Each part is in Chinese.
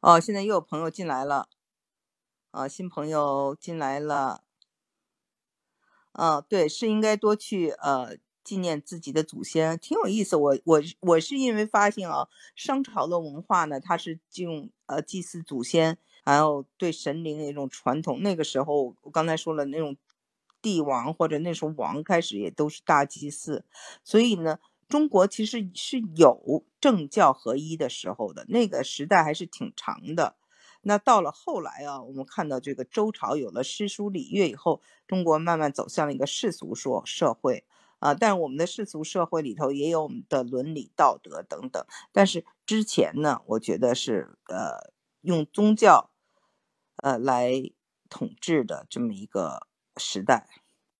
哦，现在又有朋友进来了，啊，新朋友进来了，嗯，对，是应该多去呃纪念自己的祖先，挺有意思。我我我是因为发现啊，商朝的文化呢，它是用呃祭祀祖先，还有对神灵的一种传统。那个时候我刚才说了，那种帝王或者那时候王开始也都是大祭祀，所以呢。中国其实是有政教合一的时候的，那个时代还是挺长的。那到了后来啊，我们看到这个周朝有了诗书礼乐以后，中国慢慢走向了一个世俗说社会啊。但我们的世俗社会里头也有我们的伦理道德等等。但是之前呢，我觉得是呃用宗教呃来统治的这么一个时代。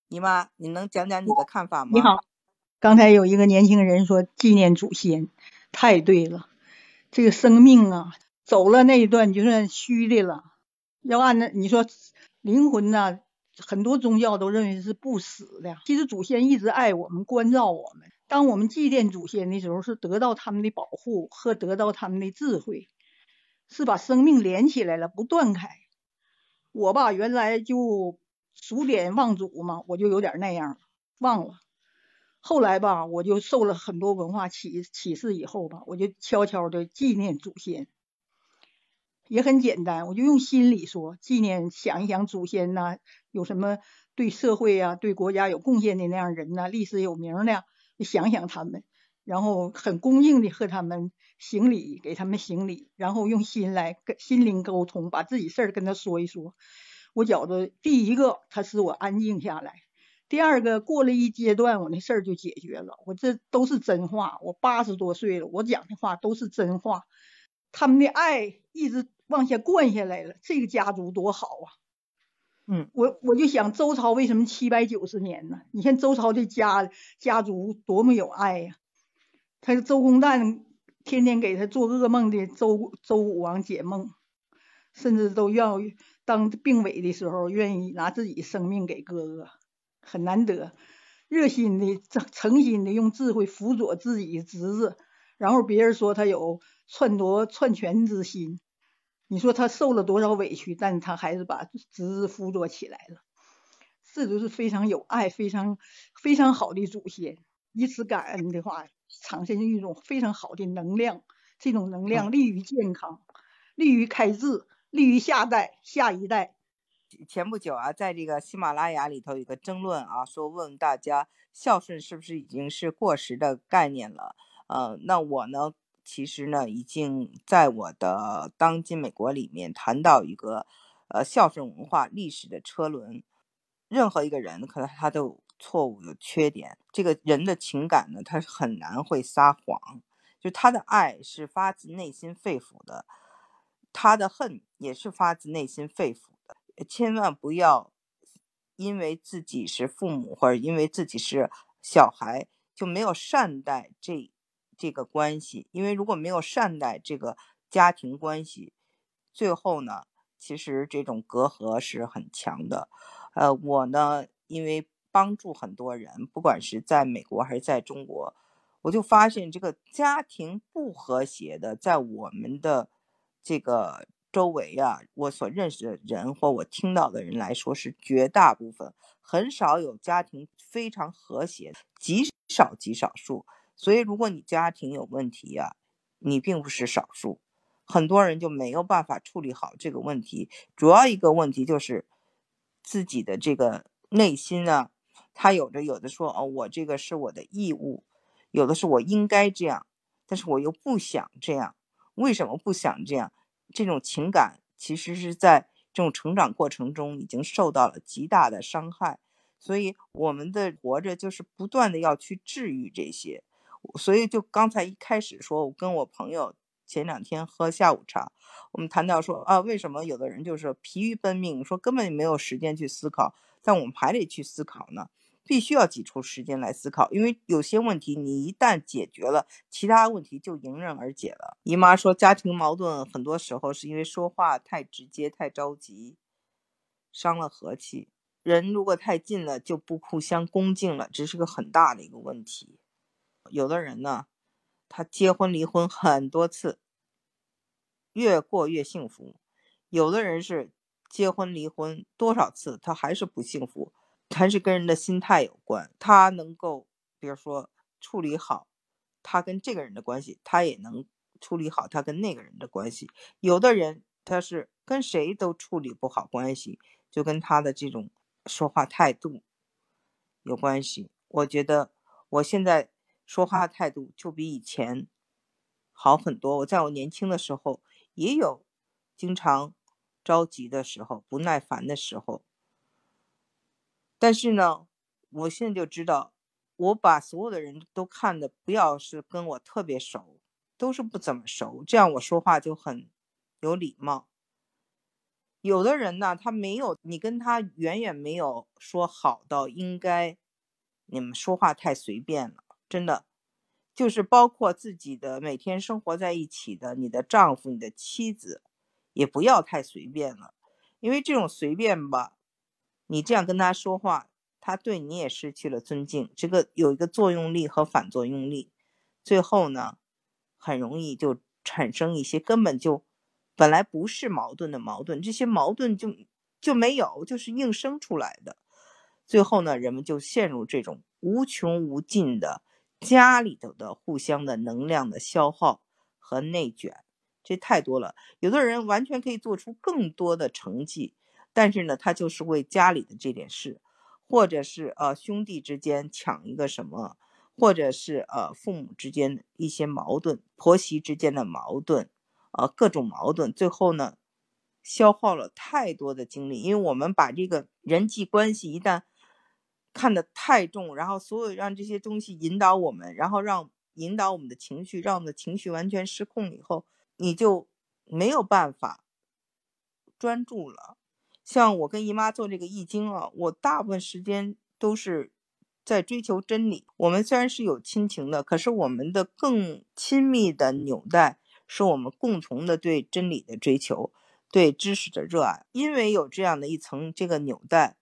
姨妈，你能讲讲你的看法吗？你好。刚才有一个年轻人说纪念祖先，太对了。这个生命啊，走了那一段就算虚的了。要按那你说灵魂呢，很多宗教都认为是不死的。其实祖先一直爱我们，关照我们。当我们祭奠祖先的时候，是得到他们的保护和得到他们的智慧，是把生命连起来了，不断开。我吧，原来就数典忘祖嘛，我就有点那样忘了。后来吧，我就受了很多文化启启示，以后吧，我就悄悄的纪念祖先，也很简单，我就用心里说纪念，想一想祖先呐，有什么对社会啊、对国家有贡献的那样人呐，历史有名的，想想他们，然后很恭敬的和他们行礼，给他们行礼，然后用心来跟心灵沟通，把自己事儿跟他说一说。我觉得第一个，他使我安静下来。第二个过了一阶段，我那事儿就解决了。我这都是真话，我八十多岁了，我讲的话都是真话。他们的爱一直往下灌下来了，这个家族多好啊！嗯，我我就想周朝为什么七百九十年呢？你看周朝的家家族多么有爱呀！他周公旦天天给他做噩梦的周周武王解梦，甚至都要当病危的时候，愿意拿自己生命给哥哥。很难得，热心的、诚心的用智慧辅佐自己侄子，然后别人说他有篡夺篡权之心，你说他受了多少委屈，但他还是把侄子辅佐起来了，这就是非常有爱、非常非常好的祖先。以此感恩的话，产生一种非常好的能量，这种能量利于健康，利于开智，利于下代、下一代。前不久啊，在这个喜马拉雅里头有个争论啊，说问大家孝顺是不是已经是过时的概念了？呃，那我呢，其实呢，已经在我的当今美国里面谈到一个呃孝顺文化历史的车轮。任何一个人可能他都有错误的缺点，这个人的情感呢，他是很难会撒谎，就他的爱是发自内心肺腑的，他的恨也是发自内心肺腑。千万不要因为自己是父母，或者因为自己是小孩，就没有善待这这个关系。因为如果没有善待这个家庭关系，最后呢，其实这种隔阂是很强的。呃，我呢，因为帮助很多人，不管是在美国还是在中国，我就发现这个家庭不和谐的，在我们的这个。周围啊，我所认识的人或我听到的人来说，是绝大部分，很少有家庭非常和谐，极少极少数。所以，如果你家庭有问题呀，你并不是少数，很多人就没有办法处理好这个问题。主要一个问题就是自己的这个内心啊，他有着有的说哦，我这个是我的义务，有的是我应该这样，但是我又不想这样，为什么不想这样？这种情感其实是在这种成长过程中已经受到了极大的伤害，所以我们的活着就是不断的要去治愈这些。所以就刚才一开始说，我跟我朋友前两天喝下午茶，我们谈到说啊，为什么有的人就是疲于奔命，说根本没有时间去思考，但我们还得去思考呢。必须要挤出时间来思考，因为有些问题你一旦解决了，其他问题就迎刃而解了。姨妈说，家庭矛盾很多时候是因为说话太直接、太着急，伤了和气。人如果太近了，就不互相恭敬了，这是个很大的一个问题。有的人呢，他结婚离婚很多次，越过越幸福。有的人是结婚离婚多少次，他还是不幸福，还是跟人的心态有关。他能够，比如说处理好他跟这个人的关系，他也能处理好他跟那个人的关系。有的人他是跟谁都处理不好关系，就跟他的这种说话态度有关系。我觉得我现在说话态度就比以前好很多。我在我年轻的时候也有经常。着急的时候，不耐烦的时候，但是呢，我现在就知道，我把所有的人都看的不要是跟我特别熟，都是不怎么熟，这样我说话就很有礼貌。有的人呢，他没有你跟他远远没有说好到应该，你们说话太随便了，真的，就是包括自己的每天生活在一起的你的丈夫、你的妻子。也不要太随便了，因为这种随便吧，你这样跟他说话，他对你也失去了尊敬。这个有一个作用力和反作用力，最后呢，很容易就产生一些根本就本来不是矛盾的矛盾，这些矛盾就就没有，就是硬生出来的。最后呢，人们就陷入这种无穷无尽的家里头的互相的能量的消耗和内卷。这太多了，有的人完全可以做出更多的成绩，但是呢，他就是为家里的这点事，或者是呃兄弟之间抢一个什么，或者是呃父母之间一些矛盾，婆媳之间的矛盾，呃各种矛盾，最后呢，消耗了太多的精力，因为我们把这个人际关系一旦看得太重，然后所有让这些东西引导我们，然后让引导我们的情绪，让我们的情绪完全失控以后。你就没有办法专注了。像我跟姨妈做这个易经啊，我大部分时间都是在追求真理。我们虽然是有亲情的，可是我们的更亲密的纽带是我们共同的对真理的追求，对知识的热爱。因为有这样的一层这个纽带，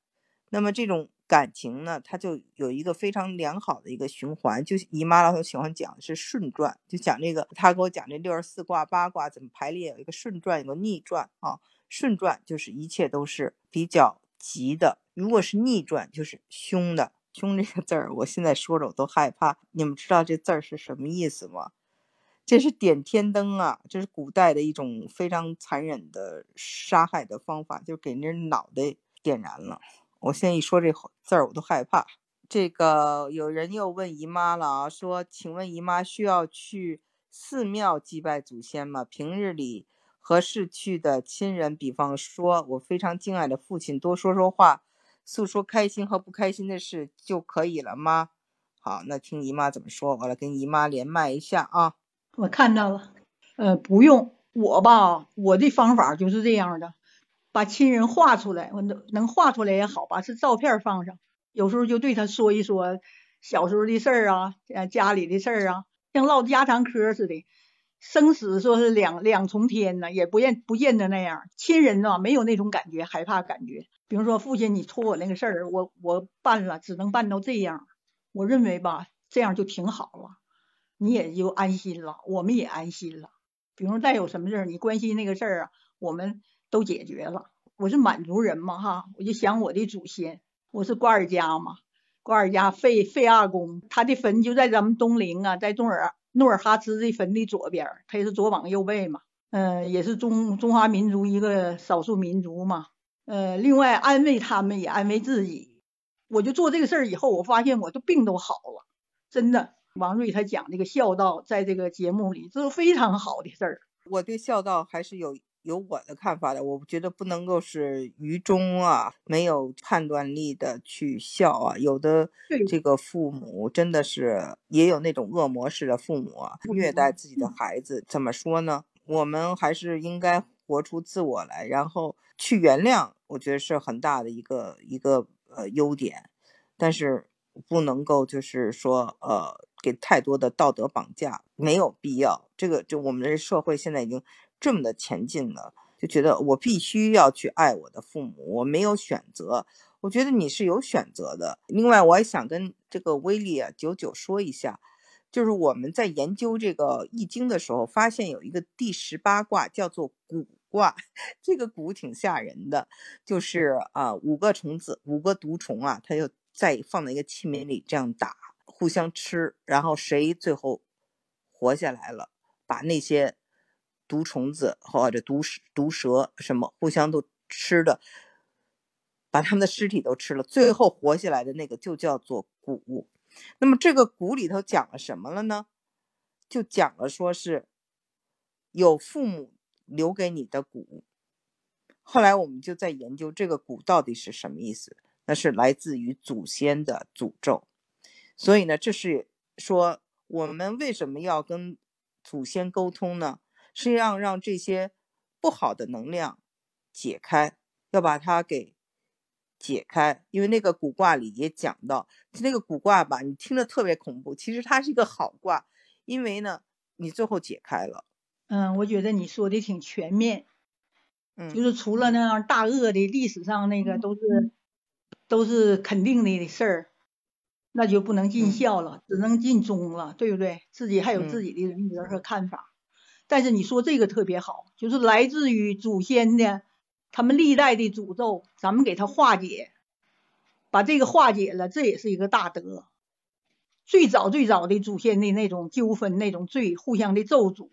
那么这种。感情呢，它就有一个非常良好的一个循环。就姨妈老喜欢讲是顺转，就讲这个，她给我讲这六十四卦八卦怎么排列，有一个顺转，有个逆转啊。顺转就是一切都是比较吉的，如果是逆转就是凶的。凶这个字儿，我现在说着我都害怕。你们知道这字儿是什么意思吗？这是点天灯啊，这是古代的一种非常残忍的杀害的方法，就是给人脑袋点燃了。我现在一说这字儿，我都害怕。这个有人又问姨妈了啊，说：“请问姨妈需要去寺庙祭拜祖先吗？平日里和逝去的亲人，比方说我非常敬爱的父亲，多说说话，诉说开心和不开心的事就可以了吗？”好，那听姨妈怎么说，我来跟姨妈连麦一下啊。我看到了，呃，不用我吧，我的方法就是这样的。把亲人画出来，我能能画出来也好，把是照片放上。有时候就对他说一说小时候的事儿啊，家里的事儿啊，像唠家常嗑似的。生死说是两两重天呢，也不见不见得那样。亲人呢，没有那种感觉，害怕感觉。比如说父亲，你托我那个事儿，我我办了，只能办到这样。我认为吧，这样就挺好了，你也就安心了，我们也安心了。比如再有什么事儿，你关心那个事儿啊，我们。都解决了，我是满族人嘛哈，我就想我的祖先，我是瓜尔佳嘛，瓜尔佳费费阿公，他的坟就在咱们东陵啊，在东尔努尔哈赤的坟的左边，他也是左膀右背嘛，嗯，也是中中华民族一个少数民族嘛，呃，另外安慰他们也安慰自己，我就做这个事儿以后，我发现我的病都好了，真的，王瑞他讲这个孝道，在这个节目里，这是非常好的事儿，我对孝道还是有。有我的看法的，我觉得不能够是愚忠啊，没有判断力的去孝啊。有的这个父母真的是也有那种恶魔式的父母啊，虐待自己的孩子。怎么说呢？我们还是应该活出自我来，然后去原谅。我觉得是很大的一个一个呃优点，但是不能够就是说呃给太多的道德绑架，没有必要。这个就我们的社会现在已经。这么的前进了，就觉得我必须要去爱我的父母，我没有选择。我觉得你是有选择的。另外，我也想跟这个威利啊九九说一下，就是我们在研究这个易经的时候，发现有一个第十八卦叫做蛊卦，这个蛊挺吓人的，就是啊五个虫子，五个毒虫啊，它就在放在一个器皿里这样打，互相吃，然后谁最后活下来了，把那些毒虫子或者毒毒蛇什么互相都吃的，把他们的尸体都吃了，最后活下来的那个就叫做蛊。那么这个蛊里头讲了什么了呢？就讲了说是有父母留给你的蛊。后来我们就在研究这个蛊到底是什么意思，那是来自于祖先的诅咒。所以呢，这是说我们为什么要跟祖先沟通呢？是要让这些不好的能量解开，要把它给。解开，因为那个古卦里也讲到，那个古卦吧，你听着特别恐怖，其实它是一个好卦，因为呢，你最后解开了。嗯，我觉得你说的挺全面，嗯，就是除了那样大恶的历史上那个都是都是肯定的事儿，那就不能尽孝了，只能尽忠了，对不对？自己还有自己的人格和看法。但是你说这个特别好，就是来自于祖先的。他们历代的诅咒，咱们给他化解，把这个化解了，这也是一个大德。最早最早的祖先的那种纠纷、那种罪，互相的咒诅，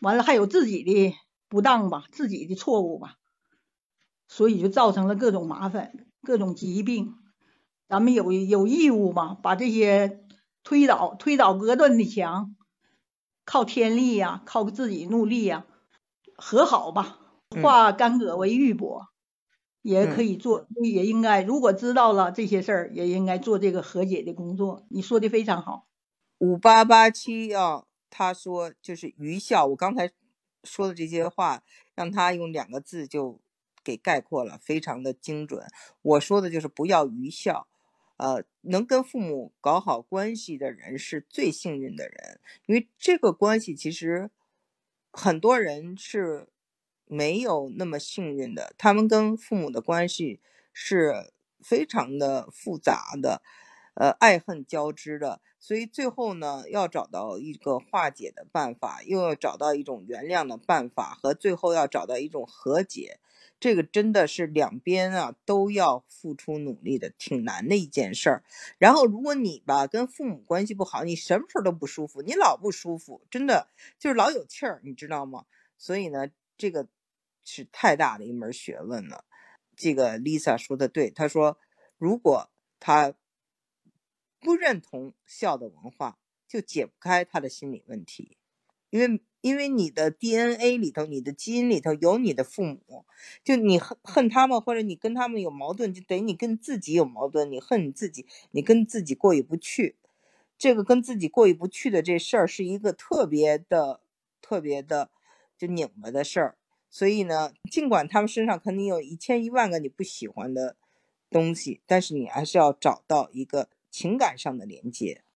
完了还有自己的不当吧，自己的错误吧，所以就造成了各种麻烦、各种疾病。咱们有有义务嘛，把这些推倒、推倒隔断的墙，靠天力呀，靠自己努力呀，和好吧。化干戈为玉帛，也可以做，也应该。如果知道了这些事儿，也应该做这个和解的工作。你说的非常好。五八八七啊，他说就是愚孝。我刚才说的这些话，让他用两个字就给概括了，非常的精准。我说的就是不要愚孝。呃，能跟父母搞好关系的人是最幸运的人，因为这个关系其实很多人是。没有那么幸运的，他们跟父母的关系是非常的复杂的，呃，爱恨交织的。所以最后呢，要找到一个化解的办法，又要找到一种原谅的办法，和最后要找到一种和解。这个真的是两边啊都要付出努力的，挺难的一件事儿。然后如果你吧跟父母关系不好，你什么时候都不舒服，你老不舒服，真的就是老有气儿，你知道吗？所以呢，这个。是太大的一门学问了。这个 Lisa 说的对，她说，如果他不认同孝的文化，就解不开他的心理问题。因为，因为你的 DNA 里头，你的基因里头有你的父母，就你恨恨他们，或者你跟他们有矛盾，就等于你跟自己有矛盾，你恨你自己，你跟自己过意不去。这个跟自己过意不去的这事儿，是一个特别的、特别的就拧巴的事儿。所以呢，尽管他们身上肯定有一千一万个你不喜欢的东西，但是你还是要找到一个情感上的连接。